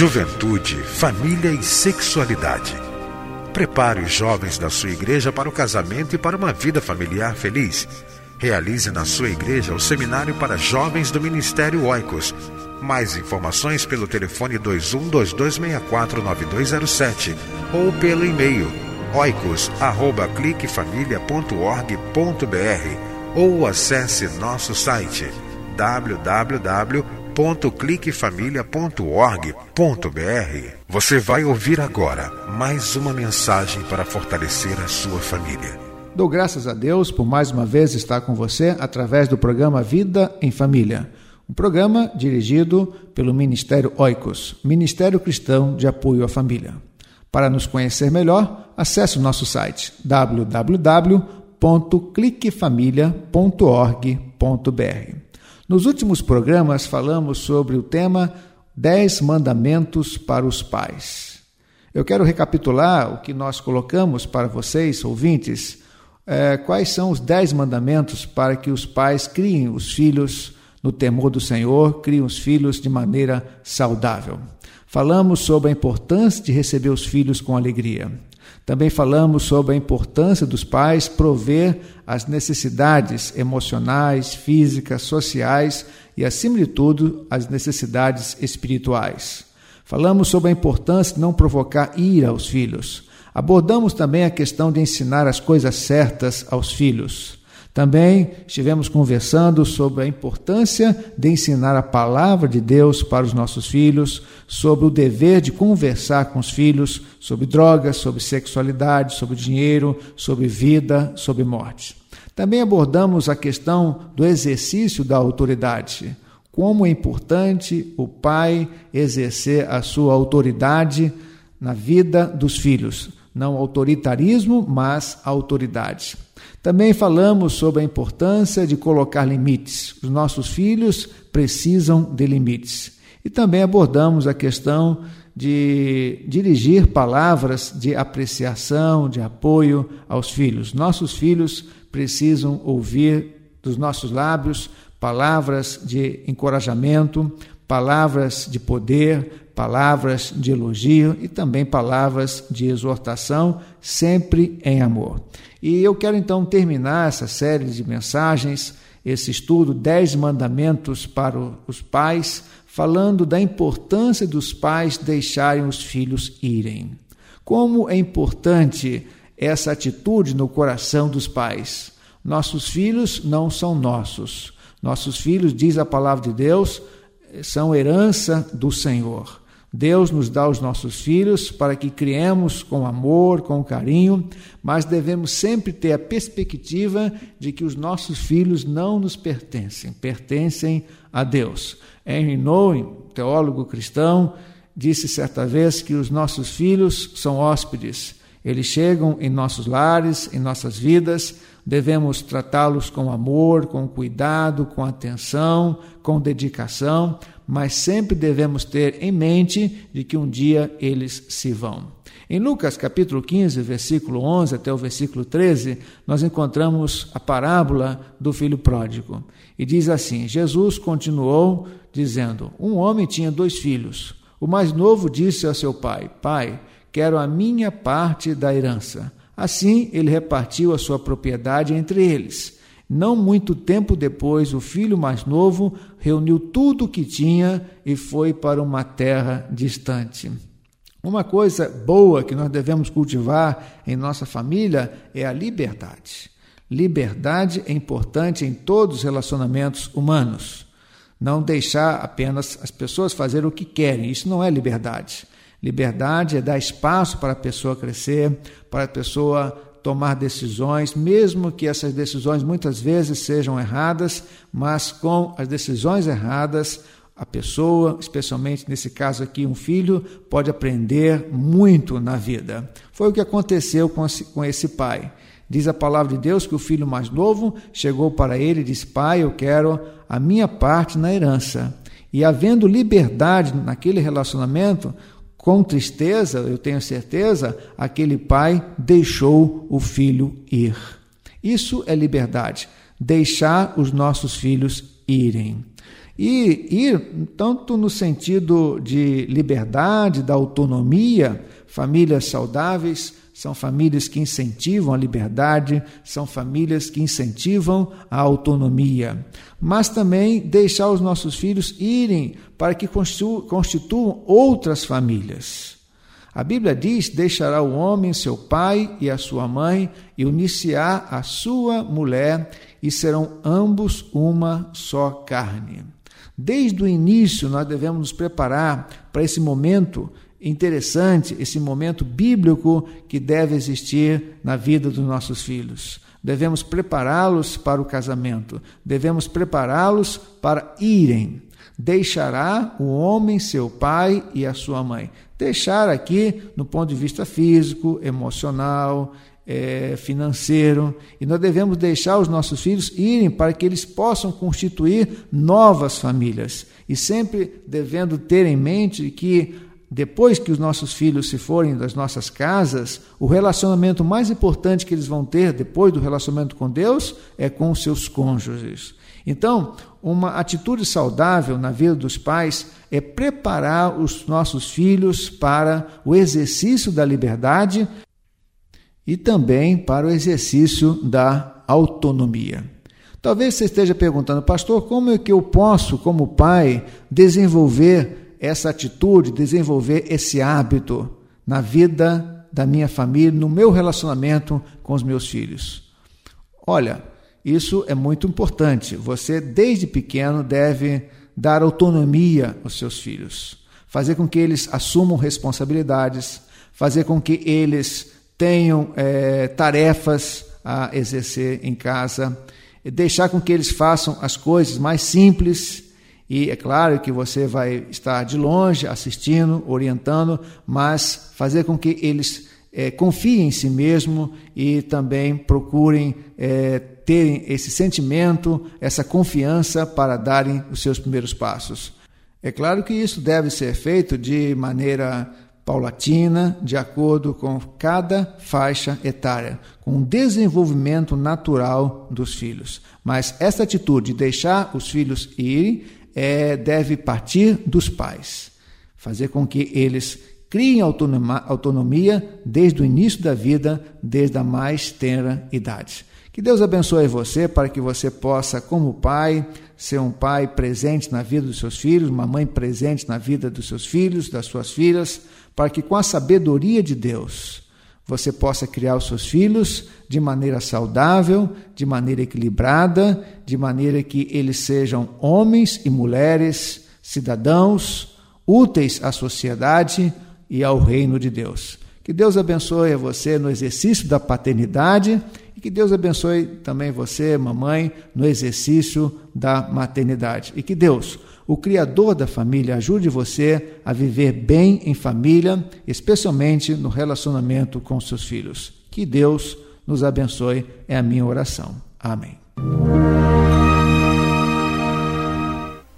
Juventude, família e sexualidade. Prepare os jovens da sua igreja para o casamento e para uma vida familiar feliz. Realize na sua igreja o seminário para jovens do Ministério Oicos. Mais informações pelo telefone 2122649207 ou pelo e-mail oicos@cliquefamilia.org.br ou acesse nosso site www.cliquefamilia.org.br. Você vai ouvir agora mais uma mensagem para fortalecer a sua família. Dou graças a Deus por mais uma vez estar com você através do programa Vida em Família, um programa dirigido pelo Ministério Oicos, Ministério Cristão de Apoio à Família. Para nos conhecer melhor, acesse o nosso site www.cliquefamilia.org.br. Nos últimos programas falamos sobre o tema 10 mandamentos para os pais. Eu quero recapitular o que nós colocamos para vocês, ouvintes, é, quais são os 10 mandamentos para que os pais criem os filhos no temor do Senhor, criem os filhos de maneira saudável. Falamos sobre a importância de receber os filhos com alegria. Também falamos sobre a importância dos pais prover as necessidades emocionais, físicas, sociais e, acima de tudo, as necessidades espirituais. Falamos sobre a importância de não provocar ira aos filhos. Abordamos também a questão de ensinar as coisas certas aos filhos. Também estivemos conversando sobre a importância de ensinar a palavra de Deus para os nossos filhos, sobre o dever de conversar com os filhos sobre drogas, sobre sexualidade, sobre dinheiro, sobre vida, sobre morte. Também abordamos a questão do exercício da autoridade. Como é importante o pai exercer a sua autoridade na vida dos filhos. Não autoritarismo, mas autoridade. Também falamos sobre a importância de colocar limites. Os nossos filhos precisam de limites. E também abordamos a questão de dirigir palavras de apreciação, de apoio aos filhos. Nossos filhos precisam ouvir dos nossos lábios palavras de encorajamento, palavras de poder, palavras de elogio e também palavras de exortação, sempre em amor. E eu quero então terminar essa série de mensagens, esse estudo, Dez Mandamentos para os Pais, falando da importância dos pais deixarem os filhos irem. Como é importante essa atitude no coração dos pais. Nossos filhos não são nossos. Nossos filhos, diz a palavra de Deus, são herança do Senhor. Deus nos dá os nossos filhos para que criemos com amor, com carinho, mas devemos sempre ter a perspectiva de que os nossos filhos não nos pertencem, pertencem a Deus. Henry Nouwen, teólogo cristão, disse certa vez que os nossos filhos são hóspedes. Eles chegam em nossos lares, em nossas vidas, devemos tratá-los com amor, com cuidado, com atenção, com dedicação, mas sempre devemos ter em mente de que um dia eles se vão. Em Lucas capítulo 15, versículo 11 até o versículo 13, nós encontramos a parábola do filho pródigo. E diz assim: Jesus continuou dizendo: Um homem tinha dois filhos. O mais novo disse a seu pai: Pai, quero a minha parte da herança. Assim ele repartiu a sua propriedade entre eles. Não muito tempo depois, o filho mais novo reuniu tudo o que tinha e foi para uma terra distante. Uma coisa boa que nós devemos cultivar em nossa família é a liberdade. Liberdade é importante em todos os relacionamentos humanos. Não deixar apenas as pessoas fazer o que querem, isso não é liberdade. Liberdade é dar espaço para a pessoa crescer, para a pessoa tomar decisões, mesmo que essas decisões muitas vezes sejam erradas, mas com as decisões erradas, a pessoa, especialmente nesse caso aqui, um filho, pode aprender muito na vida. Foi o que aconteceu com esse pai. Diz a palavra de Deus que o filho mais novo chegou para ele e disse: Pai, eu quero a minha parte na herança. E havendo liberdade naquele relacionamento, com tristeza, eu tenho certeza, aquele pai deixou o filho ir. Isso é liberdade, deixar os nossos filhos irem. E ir tanto no sentido de liberdade, da autonomia, famílias saudáveis, são famílias que incentivam a liberdade, são famílias que incentivam a autonomia. Mas também deixar os nossos filhos irem para que constituam outras famílias. A Bíblia diz: deixará o homem seu pai e a sua mãe e unir-se-á a sua mulher, e serão ambos uma só carne. Desde o início, nós devemos nos preparar para esse momento interessante, esse momento bíblico que deve existir na vida dos nossos filhos. Devemos prepará-los para o casamento, devemos prepará-los para irem. Deixará o homem seu pai e a sua mãe. Deixar aqui no ponto de vista físico, emocional, é, financeiro, e nós devemos deixar os nossos filhos irem para que eles possam constituir novas famílias. E sempre devendo ter em mente que depois que os nossos filhos se forem das nossas casas, o relacionamento mais importante que eles vão ter depois do relacionamento com Deus é com os seus cônjuges. Então, uma atitude saudável na vida dos pais é preparar os nossos filhos para o exercício da liberdade e também para o exercício da autonomia. Talvez você esteja perguntando, pastor, como é que eu posso, como pai, desenvolver essa atitude, desenvolver esse hábito na vida da minha família, no meu relacionamento com os meus filhos. Olha, isso é muito importante. Você, desde pequeno, deve dar autonomia aos seus filhos, fazer com que eles assumam responsabilidades, fazer com que eles tenham é, tarefas a exercer em casa, deixar com que eles façam as coisas mais simples e é claro que você vai estar de longe assistindo, orientando, mas fazer com que eles é, confiem em si mesmo e também procurem é, terem esse sentimento, essa confiança para darem os seus primeiros passos. É claro que isso deve ser feito de maneira paulatina, de acordo com cada faixa etária, com o desenvolvimento natural dos filhos. Mas essa atitude de deixar os filhos irem é, deve partir dos pais, fazer com que eles criem autonomia desde o início da vida, desde a mais tenra idade. Que Deus abençoe você para que você possa, como pai, ser um pai presente na vida dos seus filhos, uma mãe presente na vida dos seus filhos, das suas filhas, para que com a sabedoria de Deus você possa criar os seus filhos de maneira saudável, de maneira equilibrada, de maneira que eles sejam homens e mulheres, cidadãos, úteis à sociedade e ao reino de Deus. Que Deus abençoe a você no exercício da paternidade e que Deus abençoe também você, mamãe, no exercício da maternidade. E que Deus o Criador da família ajude você a viver bem em família, especialmente no relacionamento com seus filhos. Que Deus nos abençoe, é a minha oração. Amém.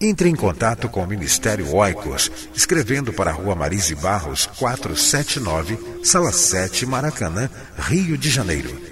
Entre em contato com o Ministério Oicos, escrevendo para a Rua Marise Barros, 479, Sala 7, Maracanã, Rio de Janeiro